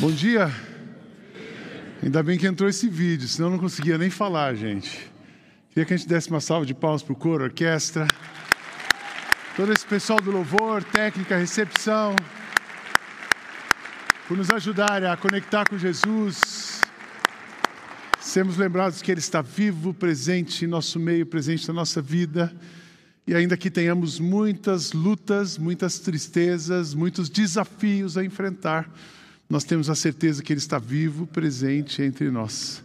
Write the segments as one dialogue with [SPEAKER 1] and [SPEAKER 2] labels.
[SPEAKER 1] Bom dia. Ainda bem que entrou esse vídeo, senão eu não conseguia nem falar, gente. Queria que a gente desse uma salva de palmas para o coro, orquestra, todo esse pessoal do louvor, técnica, recepção, por nos ajudarem a conectar com Jesus. Sermos lembrados que Ele está vivo, presente em nosso meio, presente na nossa vida. E ainda que tenhamos muitas lutas, muitas tristezas, muitos desafios a enfrentar, nós temos a certeza que Ele está vivo, presente entre nós.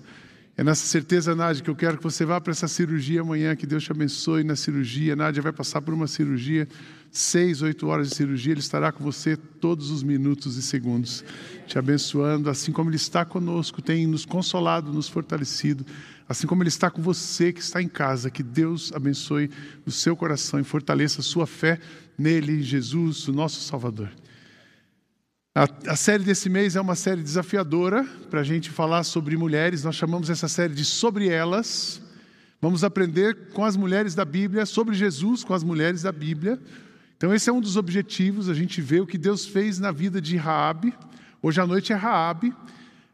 [SPEAKER 1] É nessa certeza, Nádia, que eu quero que você vá para essa cirurgia amanhã, que Deus te abençoe na cirurgia. Nádia vai passar por uma cirurgia, seis, oito horas de cirurgia, Ele estará com você todos os minutos e segundos, te abençoando, assim como Ele está conosco, tem nos consolado, nos fortalecido, assim como Ele está com você que está em casa. Que Deus abençoe o seu coração e fortaleça a sua fé nele, Jesus, o nosso Salvador. A, a, série desse mês é uma série desafiadora para a gente falar sobre mulheres. Nós chamamos essa série de Sobre Elas. Vamos aprender com as mulheres da Bíblia, sobre Jesus com as mulheres da Bíblia. Então, esse é um dos objetivos, a gente vê o que Deus fez na vida de Raabe. Hoje à noite é Raabe.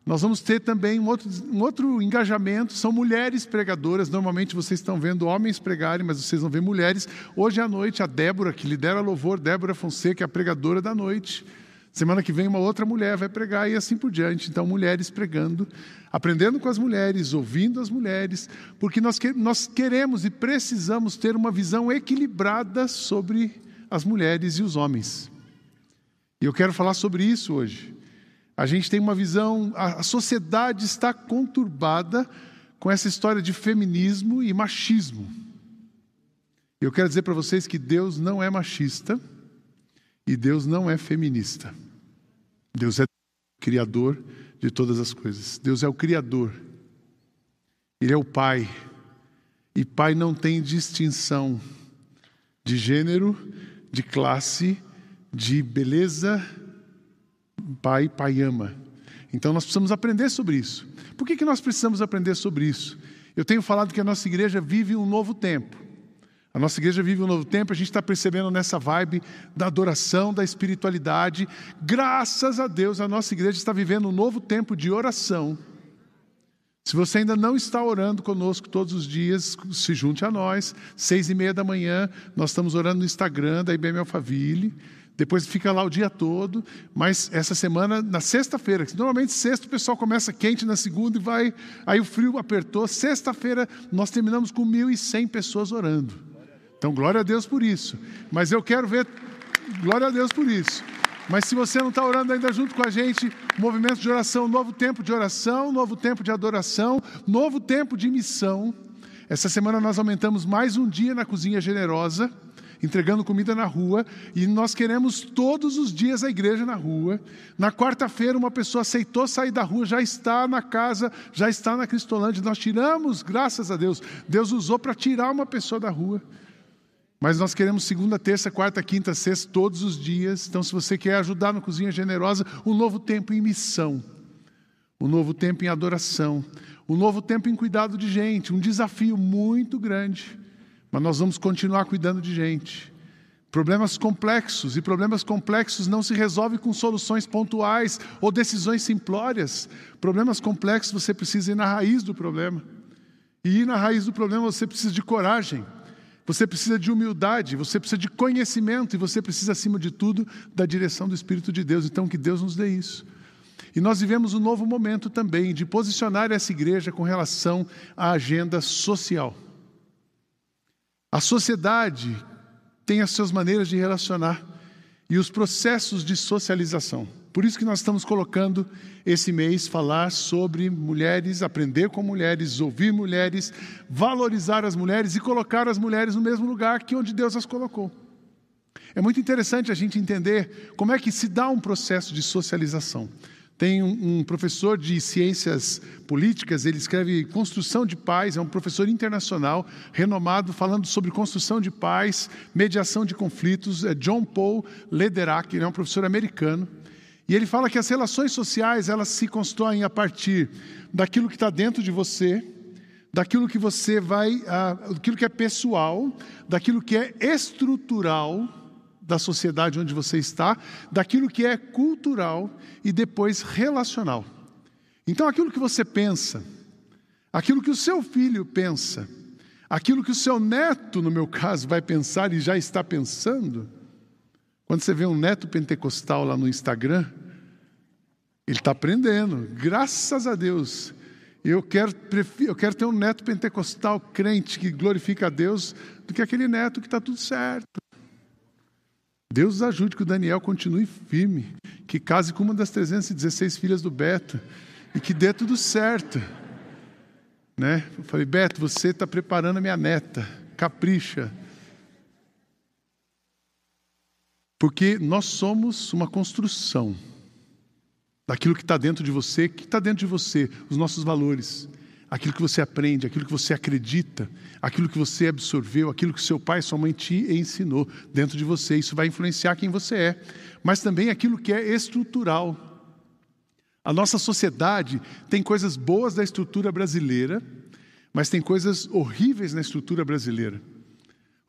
[SPEAKER 1] Nós vamos ter também um outro, um outro engajamento, são mulheres pregadoras. Normalmente vocês estão vendo homens pregarem, mas vocês vão ver mulheres. Hoje à noite, a Débora, que lidera louvor, Débora Fonseca, é a pregadora da noite. Semana que vem, uma outra mulher vai pregar e assim por diante. Então, mulheres pregando, aprendendo com as mulheres, ouvindo as mulheres, porque nós, que, nós queremos e precisamos ter uma visão equilibrada sobre as mulheres e os homens. E eu quero falar sobre isso hoje. A gente tem uma visão, a, a sociedade está conturbada com essa história de feminismo e machismo. Eu quero dizer para vocês que Deus não é machista e Deus não é feminista. Deus é criador de todas as coisas. Deus é o criador. Ele é o pai. E pai não tem distinção de gênero, de classe, de beleza. Pai, pai ama. Então nós precisamos aprender sobre isso. Por que, que nós precisamos aprender sobre isso? Eu tenho falado que a nossa igreja vive um novo tempo. A nossa igreja vive um novo tempo, a gente está percebendo nessa vibe da adoração, da espiritualidade. Graças a Deus, a nossa igreja está vivendo um novo tempo de oração. Se você ainda não está orando conosco todos os dias, se junte a nós. Seis e meia da manhã, nós estamos orando no Instagram da IBM Alphaville. Depois fica lá o dia todo, mas essa semana, na sexta-feira, normalmente sexta o pessoal começa quente, na segunda e vai, aí o frio apertou. Sexta-feira nós terminamos com 1.100 pessoas orando. Então, glória a Deus por isso. Mas eu quero ver, glória a Deus por isso. Mas se você não está orando ainda junto com a gente, movimento de oração, novo tempo de oração, novo tempo de adoração, novo tempo de missão. Essa semana nós aumentamos mais um dia na Cozinha Generosa, entregando comida na rua, e nós queremos todos os dias a igreja na rua. Na quarta-feira, uma pessoa aceitou sair da rua, já está na casa, já está na Cristolândia. Nós tiramos, graças a Deus, Deus usou para tirar uma pessoa da rua. Mas nós queremos segunda, terça, quarta, quinta, sexta, todos os dias. Então, se você quer ajudar no Cozinha Generosa, um novo tempo em missão, um novo tempo em adoração, um novo tempo em cuidado de gente, um desafio muito grande. Mas nós vamos continuar cuidando de gente. Problemas complexos, e problemas complexos não se resolvem com soluções pontuais ou decisões simplórias. Problemas complexos você precisa ir na raiz do problema. E ir na raiz do problema você precisa de coragem. Você precisa de humildade, você precisa de conhecimento e você precisa, acima de tudo, da direção do Espírito de Deus. Então, que Deus nos dê isso. E nós vivemos um novo momento também de posicionar essa igreja com relação à agenda social. A sociedade tem as suas maneiras de relacionar e os processos de socialização. Por isso que nós estamos colocando esse mês falar sobre mulheres, aprender com mulheres, ouvir mulheres, valorizar as mulheres e colocar as mulheres no mesmo lugar que onde Deus as colocou. É muito interessante a gente entender como é que se dá um processo de socialização. Tem um, um, professor de ciências políticas, ele escreve Construção de Paz, é um professor internacional, renomado, falando sobre construção de paz, mediação de conflitos. É John Paul Lederach, ele é um professor americano. E ele fala que as relações sociais elas se constroem a partir daquilo que está dentro de você, daquilo que você vai, daquilo que é pessoal, daquilo que é estrutural, da sociedade onde você está, daquilo que é cultural e depois relacional. Então, aquilo que você pensa, aquilo que o seu filho pensa, aquilo que o seu neto, no meu caso, vai pensar e já está pensando, quando você vê um neto pentecostal lá no Instagram, ele está aprendendo, graças a Deus. Eu quero, eu quero ter um neto pentecostal crente que glorifica a Deus do que aquele neto que está tudo certo. Deus ajude que o Daniel continue firme, que case com uma das 316 filhas do Beto e que dê tudo certo. Né? Eu falei, Beto, você está preparando a minha neta, capricha. Porque nós somos uma construção daquilo que está dentro de você, que está dentro de você, os nossos valores aquilo que você aprende, aquilo que você acredita, aquilo que você absorveu, aquilo que seu pai sua mãe te ensinou dentro de você. Isso vai influenciar quem você é, mas também aquilo que é estrutural. A nossa sociedade tem coisas boas da estrutura brasileira, mas tem coisas horríveis na estrutura brasileira.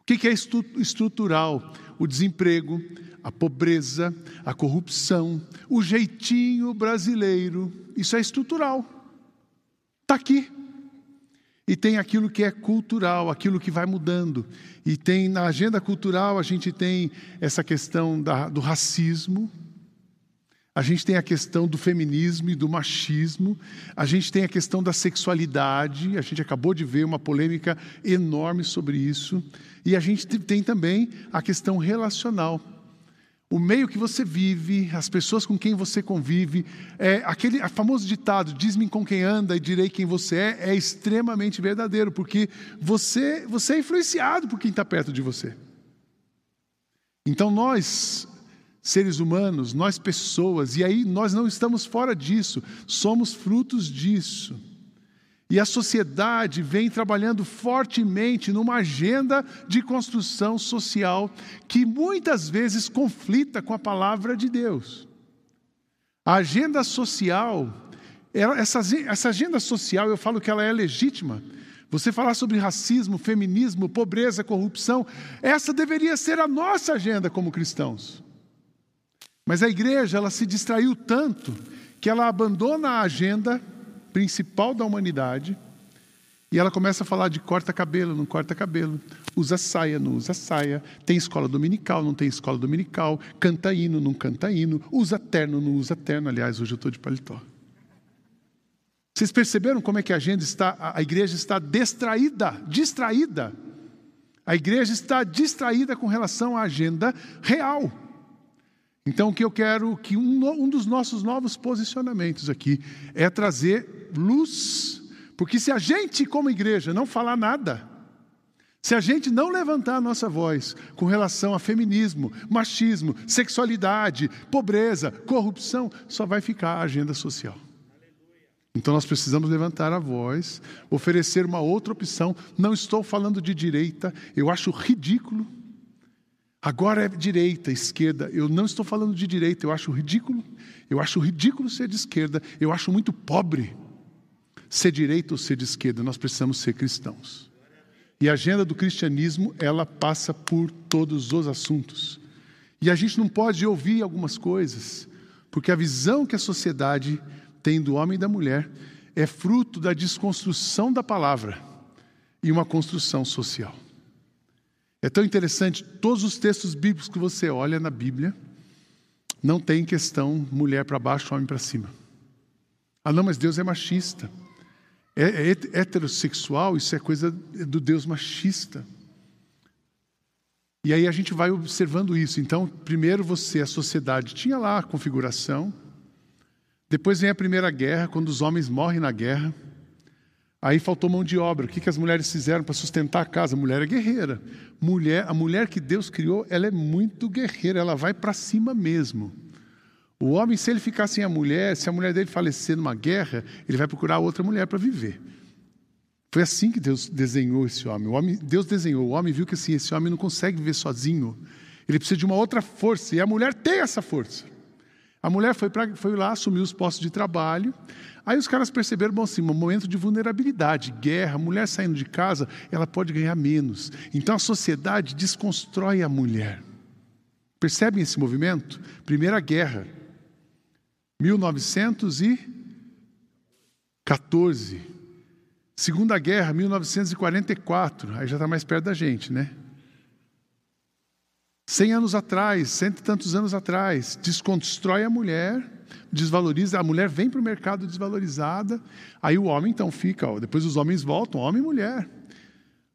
[SPEAKER 1] O que é estrutural? O desemprego, a pobreza, a corrupção, o jeitinho brasileiro. Isso é estrutural. Está aqui. E tem aquilo que é cultural, aquilo que vai mudando. E tem na agenda cultural, a gente tem essa questão da, do racismo, a gente tem a questão do feminismo e do machismo, a gente tem a questão da sexualidade, a gente acabou de ver uma polêmica enorme sobre isso, e a gente tem também a questão relacional o meio que você vive, as pessoas com quem você convive, é, aquele famoso ditado, diz-me com quem anda e direi quem você é, é extremamente verdadeiro, porque você, você é influenciado por quem está perto de você. Então nós, seres humanos, nós pessoas, e aí nós não estamos fora disso, somos frutos disso. E a sociedade vem trabalhando fortemente numa agenda de construção social que muitas vezes conflita com a palavra de Deus. A agenda social, essa, agenda social, eu falo que ela é legítima. Você falar sobre racismo, feminismo, pobreza, corrupção, essa deveria ser a nossa agenda como cristãos. Mas a igreja, ela se distraiu tanto que ela abandona a agenda principal da humanidade, e ela começa a falar de corta cabelo, não corta cabelo, usa saia, não usa saia, tem escola dominical, não tem escola dominical, canta hino, não canta hino, usa terno, não usa terno. Aliás, hoje eu estou de paletó. Vocês perceberam como é que a agenda está, a igreja está distraída, distraída. A igreja está distraída com relação à agenda real. Então, o que eu quero, que um, um dos nossos novos posicionamentos aqui é trazer luz, porque se a gente, como igreja, não falar nada, se a gente não levantar a nossa voz com relação a feminismo, machismo, sexualidade, pobreza, corrupção, só vai ficar a agenda social. Então nós precisamos levantar a voz, oferecer uma outra opção. Não estou falando de direita, eu acho ridículo Agora é direita, esquerda. Eu não estou falando de direita, eu acho ridículo. Eu acho ridículo ser de esquerda. Eu acho muito pobre ser direita ou ser de esquerda. Nós precisamos ser cristãos. E a agenda do cristianismo, ela passa por todos os assuntos. E a gente não pode ouvir algumas coisas, porque a visão que a sociedade tem do homem e da mulher é fruto da desconstrução da palavra e uma construção social. É tão interessante, todos os textos bíblicos que você olha na Bíblia, não tem questão mulher para baixo, homem para cima. Ah, não, mas Deus é machista. É, é heterossexual, isso é coisa do Deus machista. E aí a gente vai observando isso. Então, primeiro você, a sociedade, tinha lá a configuração. Depois vem a Primeira Guerra, quando os homens morrem na guerra. Aí faltou mão de obra. O que, que as mulheres fizeram para sustentar a casa? A mulher é guerreira. Mulher, a mulher que Deus criou, ela é muito guerreira, ela vai para cima mesmo. O homem, se ele ficar sem a mulher, se a mulher dele falecer numa guerra, ele vai procurar outra mulher para viver. Foi assim que Deus desenhou esse homem. Homem. Deus desenhou. O homem viu que assim, esse homem não consegue viver sozinho. Ele precisa de uma outra força. E a mulher tem essa força. A mulher foi, pra, foi lá, assumiu os postos de trabalho. Aí os caras perceberam, bom, assim, um momento de vulnerabilidade, guerra, mulher saindo de casa, ela pode ganhar menos. Então a sociedade desconstrói a mulher. Percebem esse movimento? Primeira Guerra, 1914. Segunda Guerra, 1944. Aí já está mais perto da gente, né? Cem anos atrás, cento e tantos anos atrás, desconstrói a mulher, desvaloriza, a mulher vem para o mercado desvalorizada, aí o homem então fica, ó, depois os homens voltam, homem e mulher.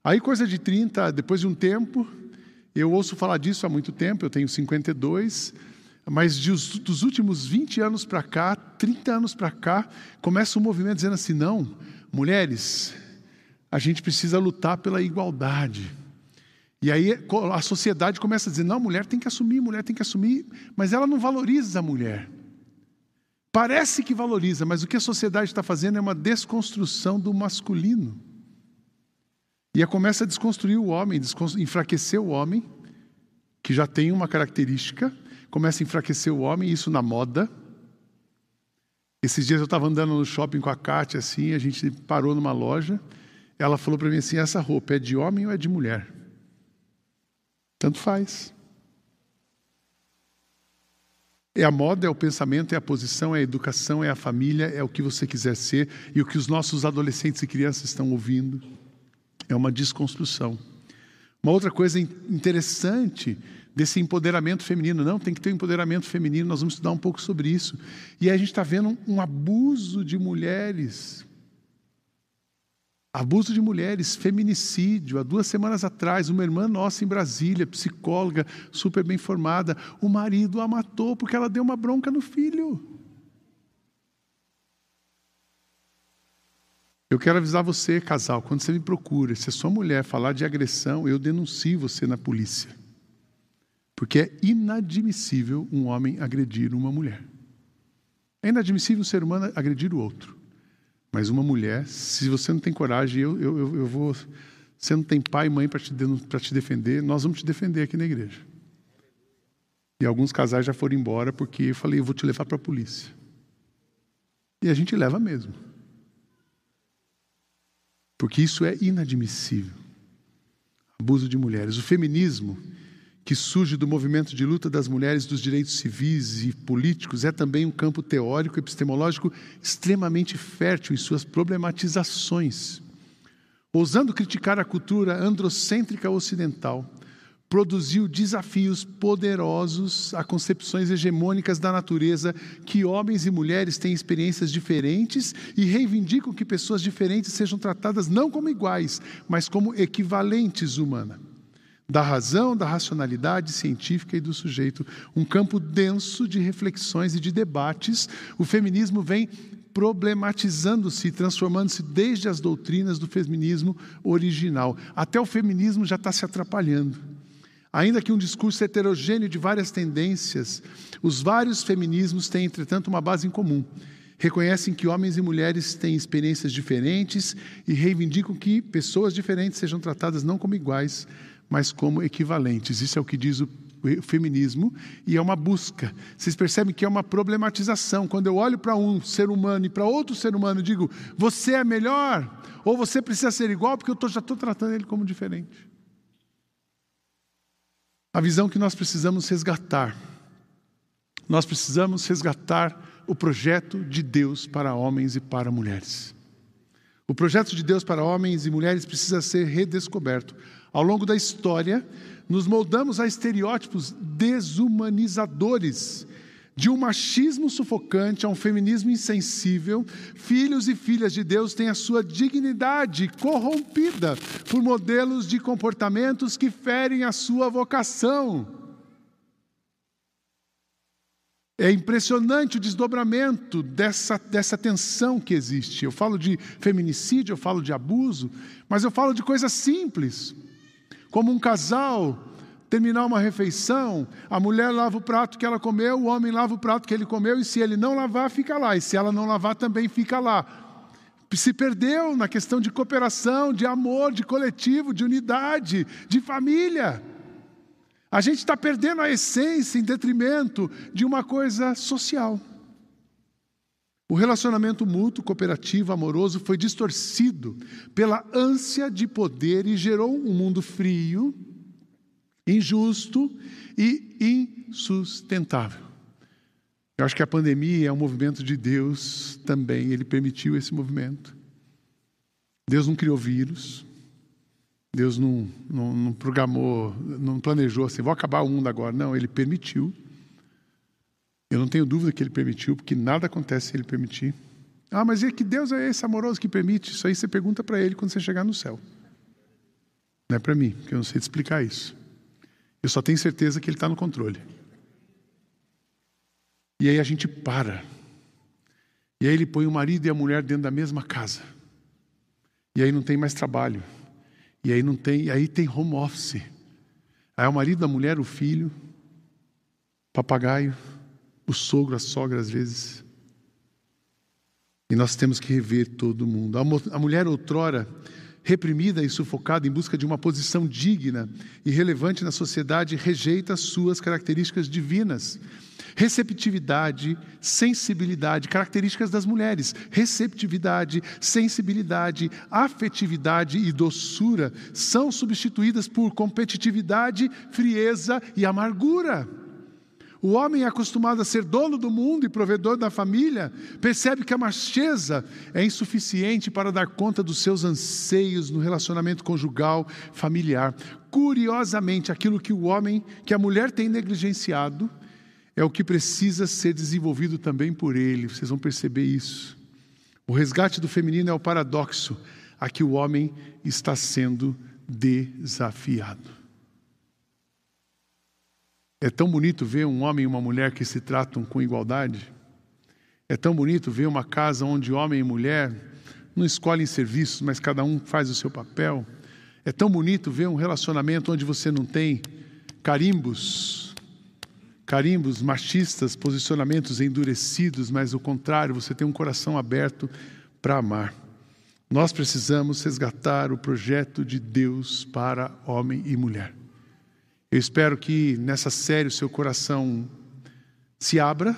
[SPEAKER 1] Aí coisa de 30, depois de um tempo, eu ouço falar disso há muito tempo, eu tenho 52, mas dos, dos últimos 20 anos para cá, 30 anos para cá, começa um movimento dizendo assim: não, mulheres, a gente precisa lutar pela igualdade. E aí a sociedade começa a dizer: não, mulher tem que assumir, mulher tem que assumir, mas ela não valoriza a mulher. Parece que valoriza, mas o que a sociedade está fazendo é uma desconstrução do masculino. E começa a desconstruir o homem, enfraquecer o homem, que já tem uma característica, começa a enfraquecer o homem, isso na moda. Esses dias eu estava andando no shopping com a Kátia, assim, a gente parou numa loja, ela falou para mim assim: essa roupa é de homem ou é de mulher? Tanto faz. É a moda, é o pensamento, é a posição, é a educação, é a família, é o que você quiser ser e o que os nossos adolescentes e crianças estão ouvindo. É uma desconstrução. Uma outra coisa interessante desse empoderamento feminino, não, tem que ter um empoderamento feminino, nós vamos estudar um pouco sobre isso. E a gente está vendo um, abuso de mulheres. Abuso de mulheres, feminicídio. Há duas semanas atrás, uma irmã nossa em Brasília, psicóloga, super bem formada, o marido a matou porque ela deu uma bronca no filho. Eu quero avisar você, casal, quando você me procura, se a sua mulher falar de agressão, eu denuncio você na polícia. Porque é inadmissível um homem agredir uma mulher. É inadmissível um ser humano agredir o outro. Mas uma mulher, se você não tem coragem, eu, eu, eu, vou. Você não tem pai e mãe para te, te defender, nós vamos te defender aqui na igreja. E alguns casais já foram embora porque eu falei, eu vou te levar para a polícia. E a gente leva mesmo porque isso é inadmissível. Abuso de mulheres. O feminismo, que surge do movimento de luta das mulheres dos direitos civis e políticos, é também um campo teórico e epistemológico extremamente fértil em suas problematizações. Ousando criticar a cultura androcêntrica ocidental, produziu desafios poderosos a concepções hegemônicas da natureza que homens e mulheres têm experiências diferentes e reivindicam que pessoas diferentes sejam tratadas não como iguais, mas como equivalentes humanas. Da razão, da racionalidade científica e do sujeito, um campo denso de reflexões e de debates, o feminismo vem problematizando-se, transformando-se desde as doutrinas do feminismo original. Até o feminismo já está se atrapalhando. Ainda que um discurso heterogêneo de várias tendências, os vários feminismos têm, entretanto, uma base em comum. Reconhecem que homens e mulheres têm experiências diferentes e reivindicam que pessoas diferentes sejam tratadas não como iguais, mas como equivalentes. Isso é o que diz o feminismo e é uma busca. Vocês percebem que é uma problematização. Quando eu olho para um ser humano e para outro ser humano, digo, você é melhor ou você precisa ser igual, porque eu tô, já estou tratando ele como diferente. A visão que nós precisamos resgatar. Nós precisamos resgatar o projeto de Deus para homens e para mulheres. O projeto de Deus para homens e mulheres precisa ser redescoberto. Ao longo da história, nos moldamos a estereótipos desumanizadores de um machismo sufocante a um feminismo insensível, filhos e filhas de Deus têm a sua dignidade corrompida por modelos de comportamentos que ferem a sua vocação. É impressionante o desdobramento dessa, dessa tensão que existe. Eu falo de feminicídio, eu falo de abuso, mas eu falo de coisas simples, como um casal terminar uma refeição, a mulher lava o prato que ela comeu, o homem lava o prato que ele comeu, e se ele não lavar, fica lá, e se ela não lavar, também fica lá. Se perdeu na questão de cooperação, de amor, de coletivo, de unidade, de família. A gente está perdendo a essência em detrimento de uma coisa social. O relacionamento mútuo, cooperativo, amoroso foi distorcido pela ânsia de poder e gerou um mundo frio, injusto e insustentável. Eu acho que a pandemia é um movimento de Deus também, ele permitiu esse movimento. Deus não criou vírus, Deus não, não, não programou, não planejou assim, vou acabar o mundo agora. Não, ele permitiu. Eu não tenho dúvida que ele permitiu, porque nada acontece se ele permitir. Ah, mas é que Deus é esse amoroso que permite? Isso aí você pergunta para ele quando você chegar no céu. Não é para mim, porque eu não sei te explicar isso. Eu só tenho certeza que ele está no controle. E aí a gente para. E aí ele põe o marido e a mulher dentro da mesma casa. E aí não tem mais trabalho. E aí não tem, aí tem home office. Aí o marido, a mulher, o filho, papagaio, o sogro, a sogra às vezes. E nós temos que rever todo mundo. A mulher outrora reprimida e sufocada em busca de uma posição digna e relevante na sociedade, rejeita suas características divinas. Receptividade, sensibilidade, características das mulheres. Receptividade, sensibilidade, afetividade e doçura são substituídas por competitividade, frieza e amargura. O homem é acostumado a ser dono do mundo e provedor da família, percebe que a macheza é insuficiente para dar conta dos seus anseios no relacionamento conjugal, familiar. Curiosamente, aquilo que o homem, que a mulher tem negligenciado, é o que precisa ser desenvolvido também por ele. Vocês vão perceber isso. O resgate do feminino é o paradoxo a que o homem está sendo desafiado. É tão bonito ver um homem e uma mulher que se tratam com igualdade. É tão bonito ver uma casa onde homem e mulher não escolhem serviços, mas cada um faz o seu papel. É tão bonito ver um relacionamento onde você não tem carimbos, carimbos machistas, posicionamentos endurecidos, mas o contrário, você tem um coração aberto para amar. Nós precisamos resgatar o projeto de Deus para homem e mulher. Eu espero que nessa série o seu coração se abra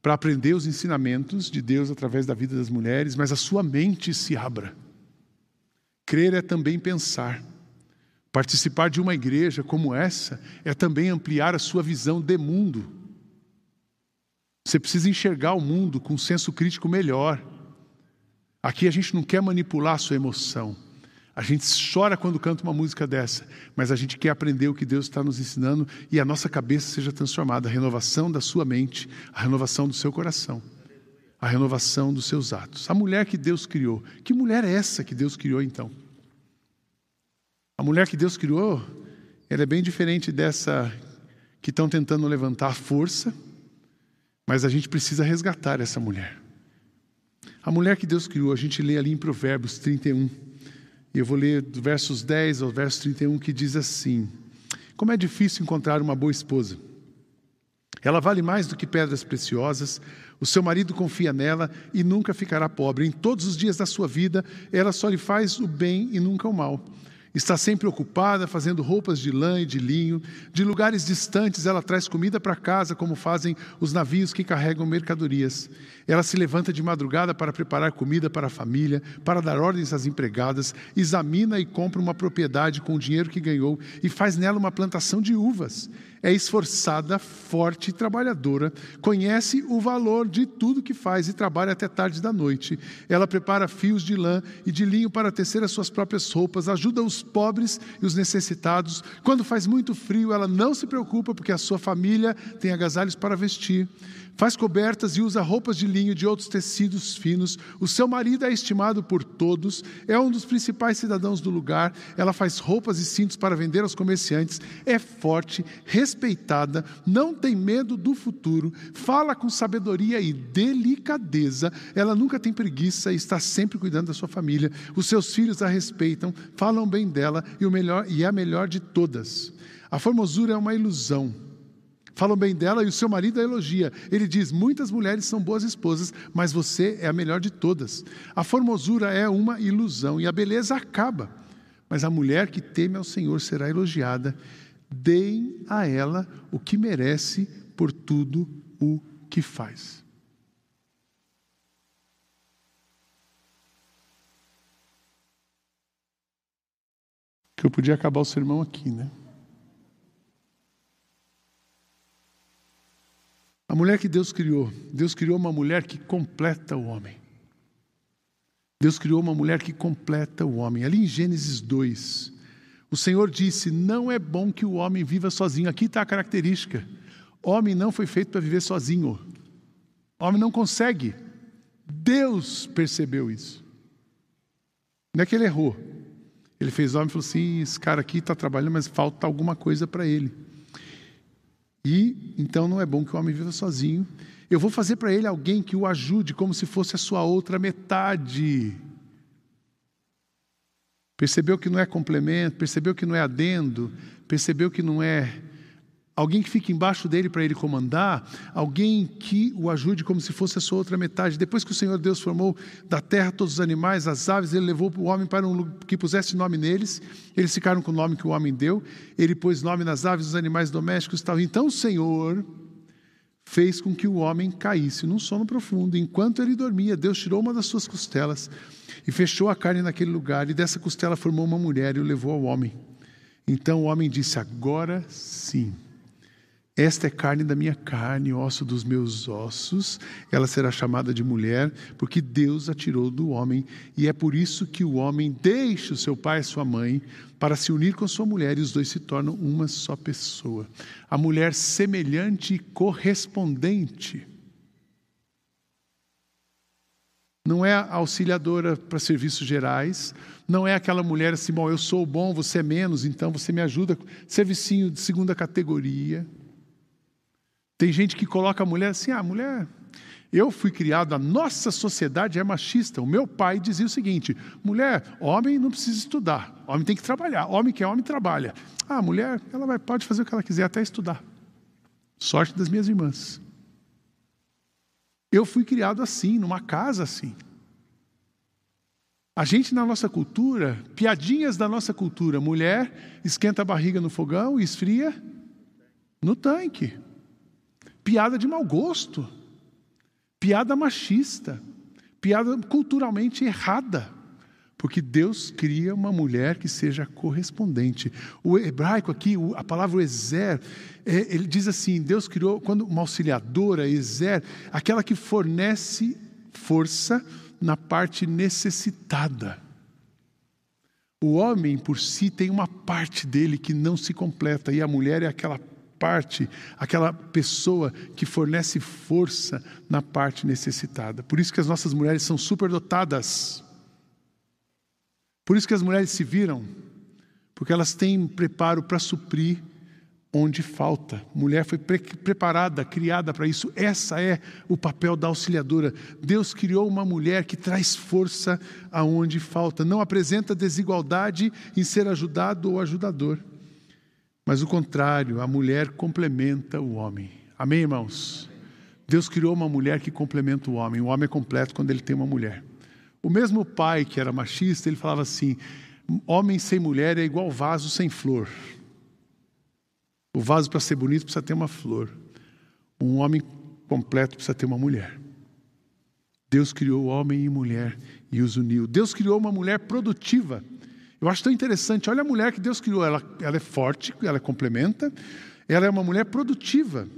[SPEAKER 1] para aprender os ensinamentos de Deus através da vida das mulheres, mas a sua mente se abra. Crer é também pensar. Participar de uma igreja como essa é também ampliar a sua visão de mundo. Você precisa enxergar o mundo com um senso crítico melhor. Aqui a gente não quer manipular a sua emoção. A gente chora quando canta uma música dessa, mas a gente quer aprender o que Deus está nos ensinando e a nossa cabeça seja transformada a renovação da sua mente, a renovação do seu coração, a renovação dos seus atos. A mulher que Deus criou, que mulher é essa que Deus criou então? A mulher que Deus criou, ela é bem diferente dessa que estão tentando levantar a força, mas a gente precisa resgatar essa mulher. A mulher que Deus criou, a gente lê ali em Provérbios 31. Eu vou ler do versos 10 ao verso 31 que diz assim: Como é difícil encontrar uma boa esposa. Ela vale mais do que pedras preciosas. O seu marido confia nela e nunca ficará pobre. Em todos os dias da sua vida, ela só lhe faz o bem e nunca o mal. Está sempre ocupada fazendo roupas de lã e de linho. De lugares distantes, ela traz comida para casa, como fazem os navios que carregam mercadorias. Ela se levanta de madrugada para preparar comida para a família, para dar ordens às empregadas, examina e compra uma propriedade com o dinheiro que ganhou e faz nela uma plantação de uvas é esforçada, forte e trabalhadora, conhece o valor de tudo que faz e trabalha até tarde da noite. Ela prepara fios de lã e de linho para tecer as suas próprias roupas, ajuda os pobres e os necessitados. Quando faz muito frio, ela não se preocupa porque a sua família tem agasalhos para vestir. Faz cobertas e usa roupas de linho de outros tecidos finos. O seu marido é estimado por todos, é um dos principais cidadãos do lugar. Ela faz roupas e cintos para vender aos comerciantes. É forte, respeitada, não tem medo do futuro, fala com sabedoria e delicadeza. Ela nunca tem preguiça e está sempre cuidando da sua família. Os seus filhos a respeitam, falam bem dela e o melhor e é a melhor de todas. A formosura é uma ilusão falam bem dela e o seu marido a elogia. Ele diz: Muitas mulheres são boas esposas, mas você é a melhor de todas. A formosura é uma ilusão e a beleza acaba. Mas a mulher que teme ao Senhor será elogiada deem a ela o que merece por tudo o que faz. Que eu podia acabar o sermão aqui, né? A mulher que Deus criou, Deus criou uma mulher que completa o homem. Deus criou uma mulher que completa o homem. Ali em Gênesis 2, o Senhor disse: Não é bom que o homem viva sozinho. Aqui está a característica: homem não foi feito para viver sozinho. Homem não consegue. Deus percebeu isso. Não é que ele errou. Ele fez homem e falou assim: esse cara aqui está trabalhando, mas falta alguma coisa para ele. E então não é bom que o homem viva sozinho. Eu vou fazer para ele alguém que o ajude como se fosse a sua outra metade. Percebeu que não é complemento, percebeu que não é adendo, percebeu que não é alguém que fique embaixo dele para ele comandar, alguém que o ajude como se fosse a sua outra metade. Depois que o Senhor Deus formou da terra todos os animais, as aves, ele levou o homem para um que pusesse nome neles. Eles ficaram com o nome que o homem deu. Ele pôs nome nas aves, dos animais domésticos e tal. Então o Senhor fez com que o homem caísse num sono profundo. Enquanto ele dormia, Deus tirou uma das suas costelas e fechou a carne naquele lugar, e dessa costela formou uma mulher e o levou ao homem. Então o homem disse: Agora sim esta é carne da minha carne, osso dos meus ossos. Ela será chamada de mulher, porque Deus a tirou do homem. E é por isso que o homem deixa o seu pai e sua mãe para se unir com sua mulher, e os dois se tornam uma só pessoa. A mulher semelhante e correspondente. Não é auxiliadora para serviços gerais, não é aquela mulher assim, bom, eu sou bom, você é menos, então você me ajuda. Servicinho de segunda categoria. Tem gente que coloca a mulher assim: ah, mulher. Eu fui criado, a nossa sociedade é machista. O meu pai dizia o seguinte: mulher, homem não precisa estudar, homem tem que trabalhar. Homem que é homem trabalha. Ah, mulher, ela vai, pode fazer o que ela quiser, até estudar. Sorte das minhas irmãs. Eu fui criado assim, numa casa assim. A gente, na nossa cultura, piadinhas da nossa cultura: mulher esquenta a barriga no fogão e esfria no tanque piada de mau gosto, piada machista, piada culturalmente errada. Porque Deus cria uma mulher que seja correspondente. O hebraico aqui, a palavra exer, é, ele diz assim: Deus criou quando uma auxiliadora, exer, aquela que fornece força na parte necessitada. O homem por si tem uma parte dele que não se completa, e a mulher é aquela parte, aquela pessoa que fornece força na parte necessitada. Por isso que as nossas mulheres são superdotadas. Por isso que as mulheres se viram, porque elas têm preparo para suprir onde falta. Mulher foi pre preparada, criada para isso. Essa é o papel da auxiliadora. Deus criou uma mulher que traz força aonde falta, não apresenta desigualdade em ser ajudado ou ajudador. Mas o contrário, a mulher complementa o homem. Amém, irmãos? Deus criou uma mulher que complementa o homem. O homem é completo quando ele tem uma mulher. O mesmo pai que era machista, ele falava assim: homem sem mulher é igual vaso sem flor. O vaso, para ser bonito, precisa ter uma flor. Um homem completo precisa ter uma mulher. Deus criou homem e mulher e os uniu. Deus criou uma mulher produtiva. Eu acho tão interessante. Olha a mulher que Deus criou. Ela, ela é forte, ela complementa. Ela é uma mulher produtiva.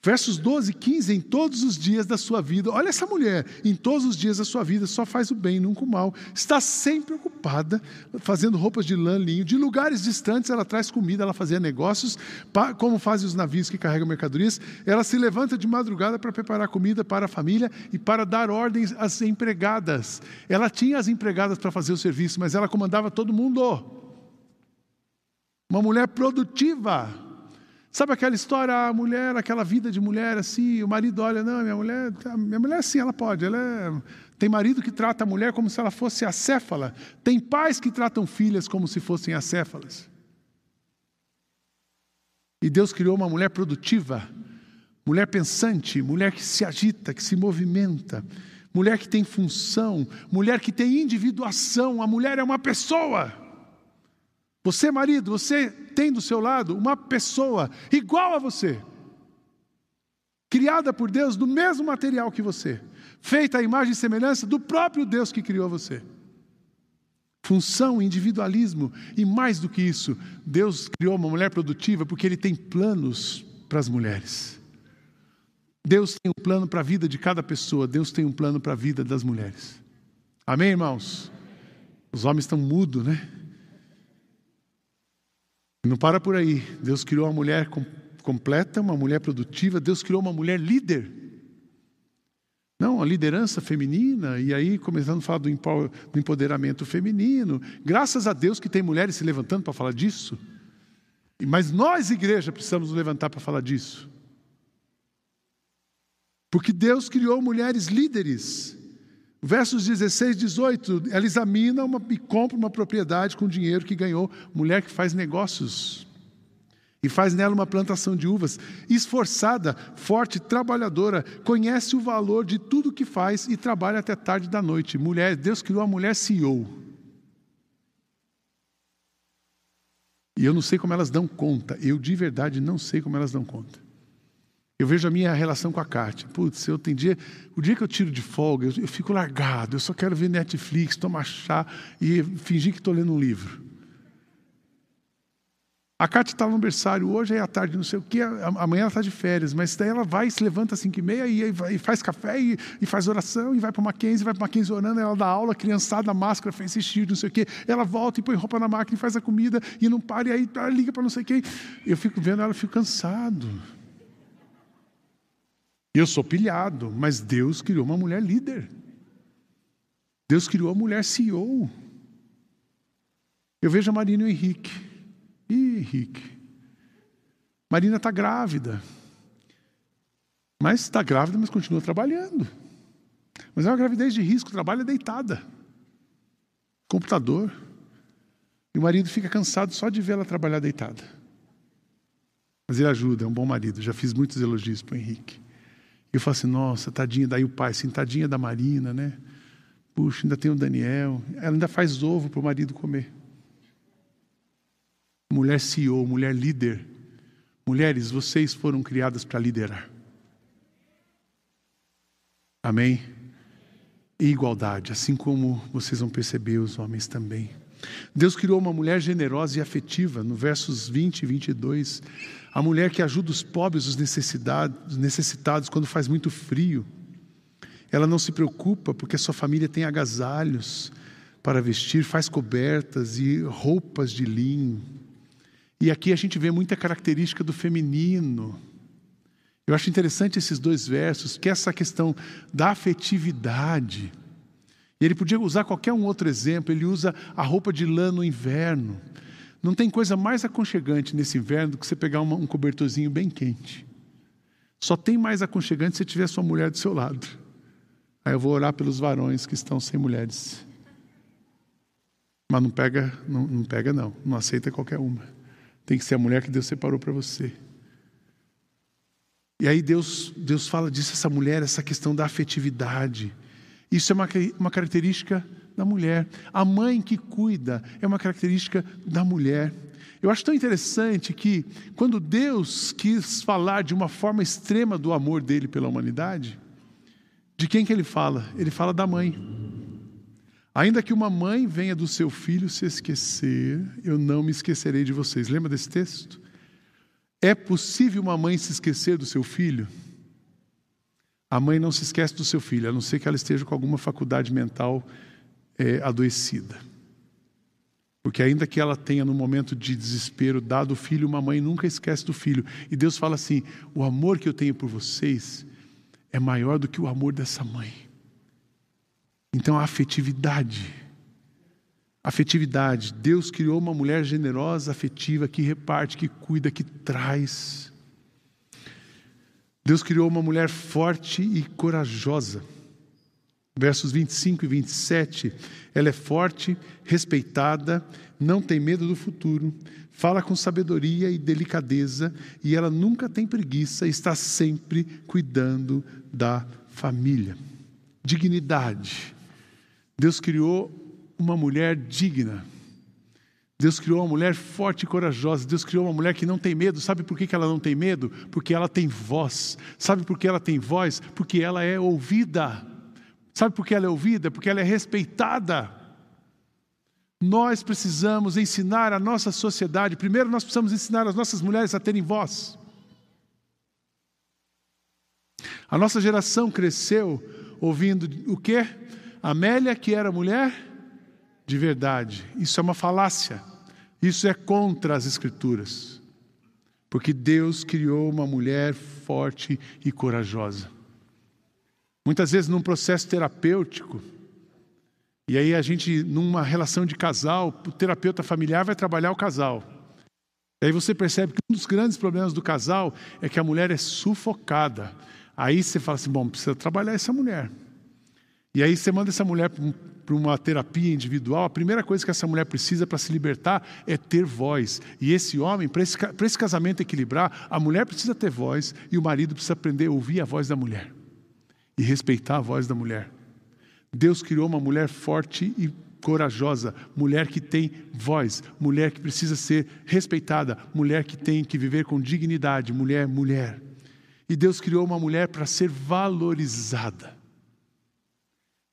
[SPEAKER 1] Versos 12 e 15, em todos os dias da sua vida, olha essa mulher, em todos os dias da sua vida só faz o bem, nunca o mal. Está sempre ocupada, fazendo roupas de lã, linho. De lugares distantes ela traz comida, ela fazia negócios, como fazem os navios que carregam mercadorias. Ela se levanta de madrugada para preparar comida para a família e para dar ordens às empregadas. Ela tinha as empregadas para fazer o serviço, mas ela comandava todo mundo. Uma mulher produtiva Sabe aquela história, a mulher, aquela vida de mulher assim, o marido olha, não, minha mulher, minha mulher sim, ela pode, ela é... tem marido que trata a mulher como se ela fosse acéfala, tem pais que tratam filhas como se fossem acéfalas. E Deus criou uma mulher produtiva, mulher pensante, mulher que se agita, que se movimenta, mulher que tem função, mulher que tem individuação, a mulher é uma pessoa. Você, marido, você tem do seu lado uma pessoa igual a você, criada por Deus do mesmo material que você, feita à imagem e semelhança do próprio Deus que criou você. Função, individualismo e mais do que isso, Deus criou uma mulher produtiva porque Ele tem planos para as mulheres. Deus tem um plano para a vida de cada pessoa, Deus tem um plano para a vida das mulheres. Amém, irmãos? Os homens estão mudos, né? Não para por aí. Deus criou uma mulher completa, uma mulher produtiva, Deus criou uma mulher líder. Não, a liderança feminina, e aí começando a falar do empoderamento feminino. Graças a Deus que tem mulheres se levantando para falar disso. Mas nós, igreja, precisamos nos levantar para falar disso. Porque Deus criou mulheres líderes. Versos 16, 18, ela examina uma, e compra uma propriedade com dinheiro que ganhou. Mulher que faz negócios. E faz nela uma plantação de uvas. Esforçada, forte, trabalhadora, conhece o valor de tudo que faz e trabalha até tarde da noite. Mulher, Deus criou a mulher CEO. E eu não sei como elas dão conta. Eu de verdade não sei como elas dão conta. Eu vejo a minha relação com a Kátia. Putz, eu tem dia, o dia que eu tiro de folga, eu, eu fico largado, eu só quero ver Netflix, tomar chá e fingir que estou lendo um livro. A Kátia está no berçário hoje, aí à tarde, não sei o que, amanhã ela está de férias, mas daí ela vai, se levanta às 5 e meia e, e, faz café e, e, faz oração, e vai para uma Mackenzie, vai para uma Mackenzie orando, ela dá aula, criançada, máscara, faz assistir, não sei o que, ela volta e põe roupa na máquina e faz a comida e não para, e aí liga para não sei quem. Eu fico vendo ela, fico cansado. Eu sou pilhado, mas Deus criou uma mulher líder. Deus criou a mulher CEO. Eu vejo a Marina e o Henrique. Ih, Henrique. Marina está grávida. Mas está grávida, mas continua trabalhando. Mas é uma gravidez de risco, trabalha deitada. Computador. E o marido fica cansado só de ver ela trabalhar deitada. Mas ele ajuda, é um bom marido. Já fiz muitos elogios para o Henrique. Eu falo assim, nossa, tadinha, daí o pai, assim, tadinha da Marina, né? Puxa, ainda tem o Daniel. Ela ainda faz ovo para o marido comer. Mulher CEO, mulher líder. Mulheres, vocês foram criadas para liderar. Amém? E igualdade, assim como vocês vão perceber, os homens também. Deus criou uma mulher generosa e afetiva, no versos 20 e 22. A mulher que ajuda os pobres, os necessitados, quando faz muito frio. Ela não se preocupa porque sua família tem agasalhos para vestir, faz cobertas e roupas de linho. E aqui a gente vê muita característica do feminino. Eu acho interessante esses dois versos, que é essa questão da afetividade. E ele podia usar qualquer um outro exemplo, ele usa a roupa de lã no inverno. Não tem coisa mais aconchegante nesse inverno do que você pegar uma, um cobertorzinho bem quente. Só tem mais aconchegante se tiver sua mulher do seu lado. Aí eu vou orar pelos varões que estão sem mulheres. Mas não pega, não, não pega não, não aceita qualquer uma. Tem que ser a mulher que Deus separou para você. E aí Deus, Deus fala disso, essa mulher, essa questão da afetividade. Isso é uma, uma característica da mulher. A mãe que cuida é uma característica da mulher. Eu acho tão interessante que, quando Deus quis falar de uma forma extrema do amor dele pela humanidade, de quem que ele fala? Ele fala da mãe. Ainda que uma mãe venha do seu filho se esquecer, eu não me esquecerei de vocês. Lembra desse texto? É possível uma mãe se esquecer do seu filho? A mãe não se esquece do seu filho, a não ser que ela esteja com alguma faculdade mental é, adoecida. Porque ainda que ela tenha no momento de desespero dado o filho, uma mãe nunca esquece do filho. E Deus fala assim: o amor que eu tenho por vocês é maior do que o amor dessa mãe. Então a afetividade. Afetividade. Deus criou uma mulher generosa, afetiva, que reparte, que cuida, que traz. Deus criou uma mulher forte e corajosa. Versos 25 e 27, ela é forte, respeitada, não tem medo do futuro, fala com sabedoria e delicadeza, e ela nunca tem preguiça, está sempre cuidando da família. Dignidade. Deus criou uma mulher digna. Deus criou uma mulher forte e corajosa. Deus criou uma mulher que não tem medo. Sabe por que ela não tem medo? Porque ela tem voz. Sabe por que ela tem voz? Porque ela é ouvida. Sabe por que ela é ouvida? Porque ela é respeitada. Nós precisamos ensinar a nossa sociedade. Primeiro, nós precisamos ensinar as nossas mulheres a terem voz. A nossa geração cresceu ouvindo o quê? Amélia, que era mulher de verdade. Isso é uma falácia. Isso é contra as Escrituras. Porque Deus criou uma mulher forte e corajosa. Muitas vezes, num processo terapêutico, e aí a gente, numa relação de casal, o terapeuta familiar vai trabalhar o casal. E aí você percebe que um dos grandes problemas do casal é que a mulher é sufocada. Aí você fala assim: bom, precisa trabalhar essa mulher. E aí você manda essa mulher para uma terapia individual. A primeira coisa que essa mulher precisa para se libertar é ter voz. E esse homem, para esse, esse casamento equilibrar, a mulher precisa ter voz e o marido precisa aprender a ouvir a voz da mulher e respeitar a voz da mulher. Deus criou uma mulher forte e corajosa, mulher que tem voz, mulher que precisa ser respeitada, mulher que tem que viver com dignidade, mulher, mulher. E Deus criou uma mulher para ser valorizada.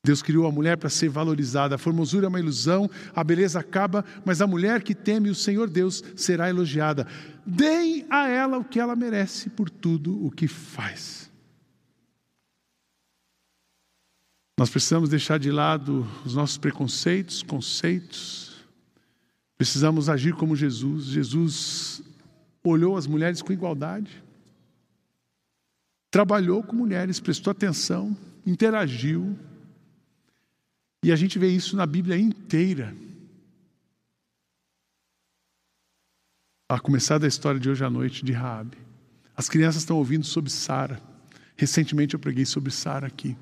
[SPEAKER 1] Deus criou a mulher para ser valorizada. A formosura é uma ilusão, a beleza acaba, mas a mulher que teme o Senhor Deus será elogiada. Deem a ela o que ela merece por tudo o que faz. Nós precisamos deixar de lado os nossos preconceitos, conceitos. Precisamos agir como Jesus. Jesus olhou as mulheres com igualdade. Trabalhou com mulheres, prestou atenção, interagiu. E a gente vê isso na Bíblia inteira. A começar da história de hoje à noite de Raabe. As crianças estão ouvindo sobre Sara. Recentemente eu preguei sobre Sara aqui.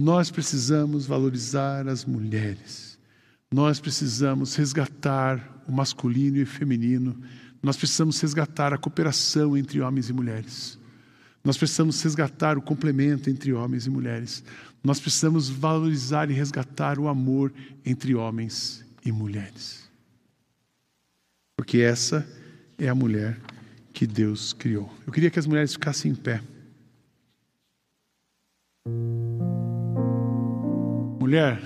[SPEAKER 1] Nós precisamos valorizar as mulheres. Nós precisamos resgatar o masculino e o feminino. Nós precisamos resgatar a cooperação entre homens e mulheres. Nós precisamos resgatar o complemento entre homens e mulheres. Nós precisamos valorizar e resgatar o amor entre homens e mulheres. Porque essa é a mulher que Deus criou. Eu queria que as mulheres ficassem em pé. Mulher,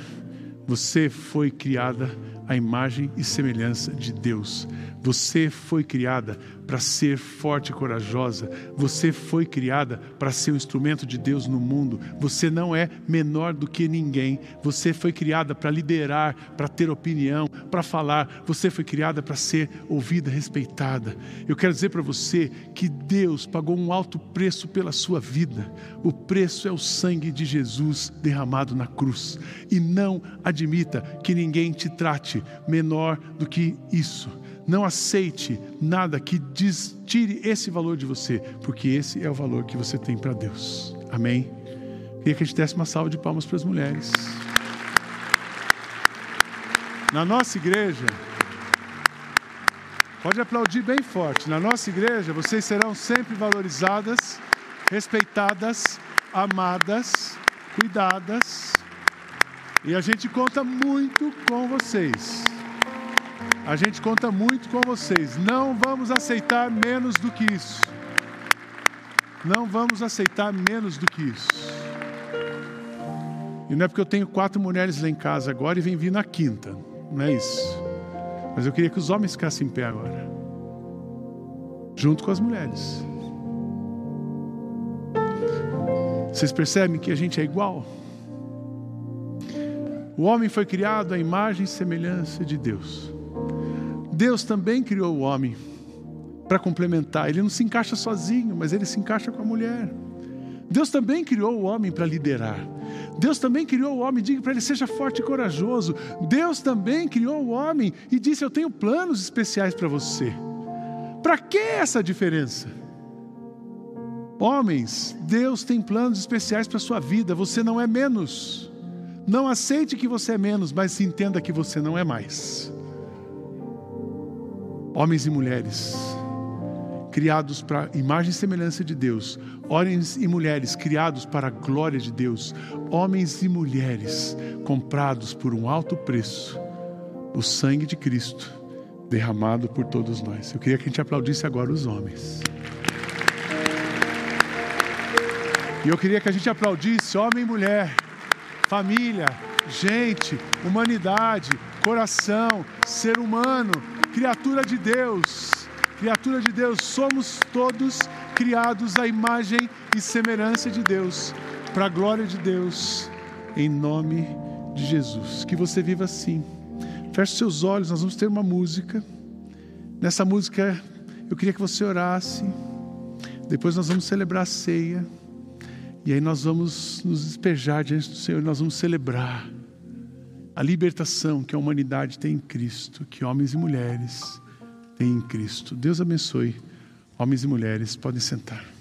[SPEAKER 1] você foi criada à imagem e semelhança de Deus. Você foi criada para ser forte e corajosa. Você foi criada para ser um instrumento de Deus no mundo. Você não é menor do que ninguém. Você foi criada para liderar, para ter opinião, para falar. Você foi criada para ser ouvida, respeitada. Eu quero dizer para você que Deus pagou um alto preço pela sua vida. O preço é o sangue de Jesus derramado na cruz. E não admita que ninguém te trate menor do que isso. Não aceite nada que tire esse valor de você, porque esse é o valor que você tem para Deus. Amém? Queria que a gente desse uma salva de palmas para as mulheres. Na nossa igreja, pode aplaudir bem forte. Na nossa igreja, vocês serão sempre valorizadas, respeitadas, amadas, cuidadas. E a gente conta muito com vocês. A gente conta muito com vocês. Não vamos aceitar menos do que isso. Não vamos aceitar menos do que isso. E não é porque eu tenho quatro mulheres lá em casa agora e vem vir na quinta. Não é isso. Mas eu queria que os homens ficassem em pé agora. Junto com as mulheres. Vocês percebem que a gente é igual? O homem foi criado à imagem e semelhança de Deus. Deus também criou o homem para complementar. Ele não se encaixa sozinho, mas ele se encaixa com a mulher. Deus também criou o homem para liderar. Deus também criou o homem, diga para ele seja forte e corajoso. Deus também criou o homem e disse: Eu tenho planos especiais para você. Para que essa diferença? Homens, Deus tem planos especiais para a sua vida, você não é menos. Não aceite que você é menos, mas entenda que você não é mais homens e mulheres, criados para imagem e semelhança de Deus, homens e mulheres criados para a glória de Deus, homens e mulheres comprados por um alto preço, o sangue de Cristo derramado por todos nós. Eu queria que a gente aplaudisse agora os homens. E eu queria que a gente aplaudisse homem e mulher, família, gente, humanidade, coração, ser humano, criatura de Deus, criatura de Deus, somos todos criados à imagem e semelhança de Deus, para a glória de Deus, em nome de Jesus. Que você viva assim. Feche seus olhos, nós vamos ter uma música. Nessa música, eu queria que você orasse. Depois nós vamos celebrar a ceia. E aí nós vamos nos despejar diante do Senhor, nós vamos celebrar a libertação que a humanidade tem em Cristo, que homens e mulheres têm em Cristo. Deus abençoe. Homens e mulheres podem sentar.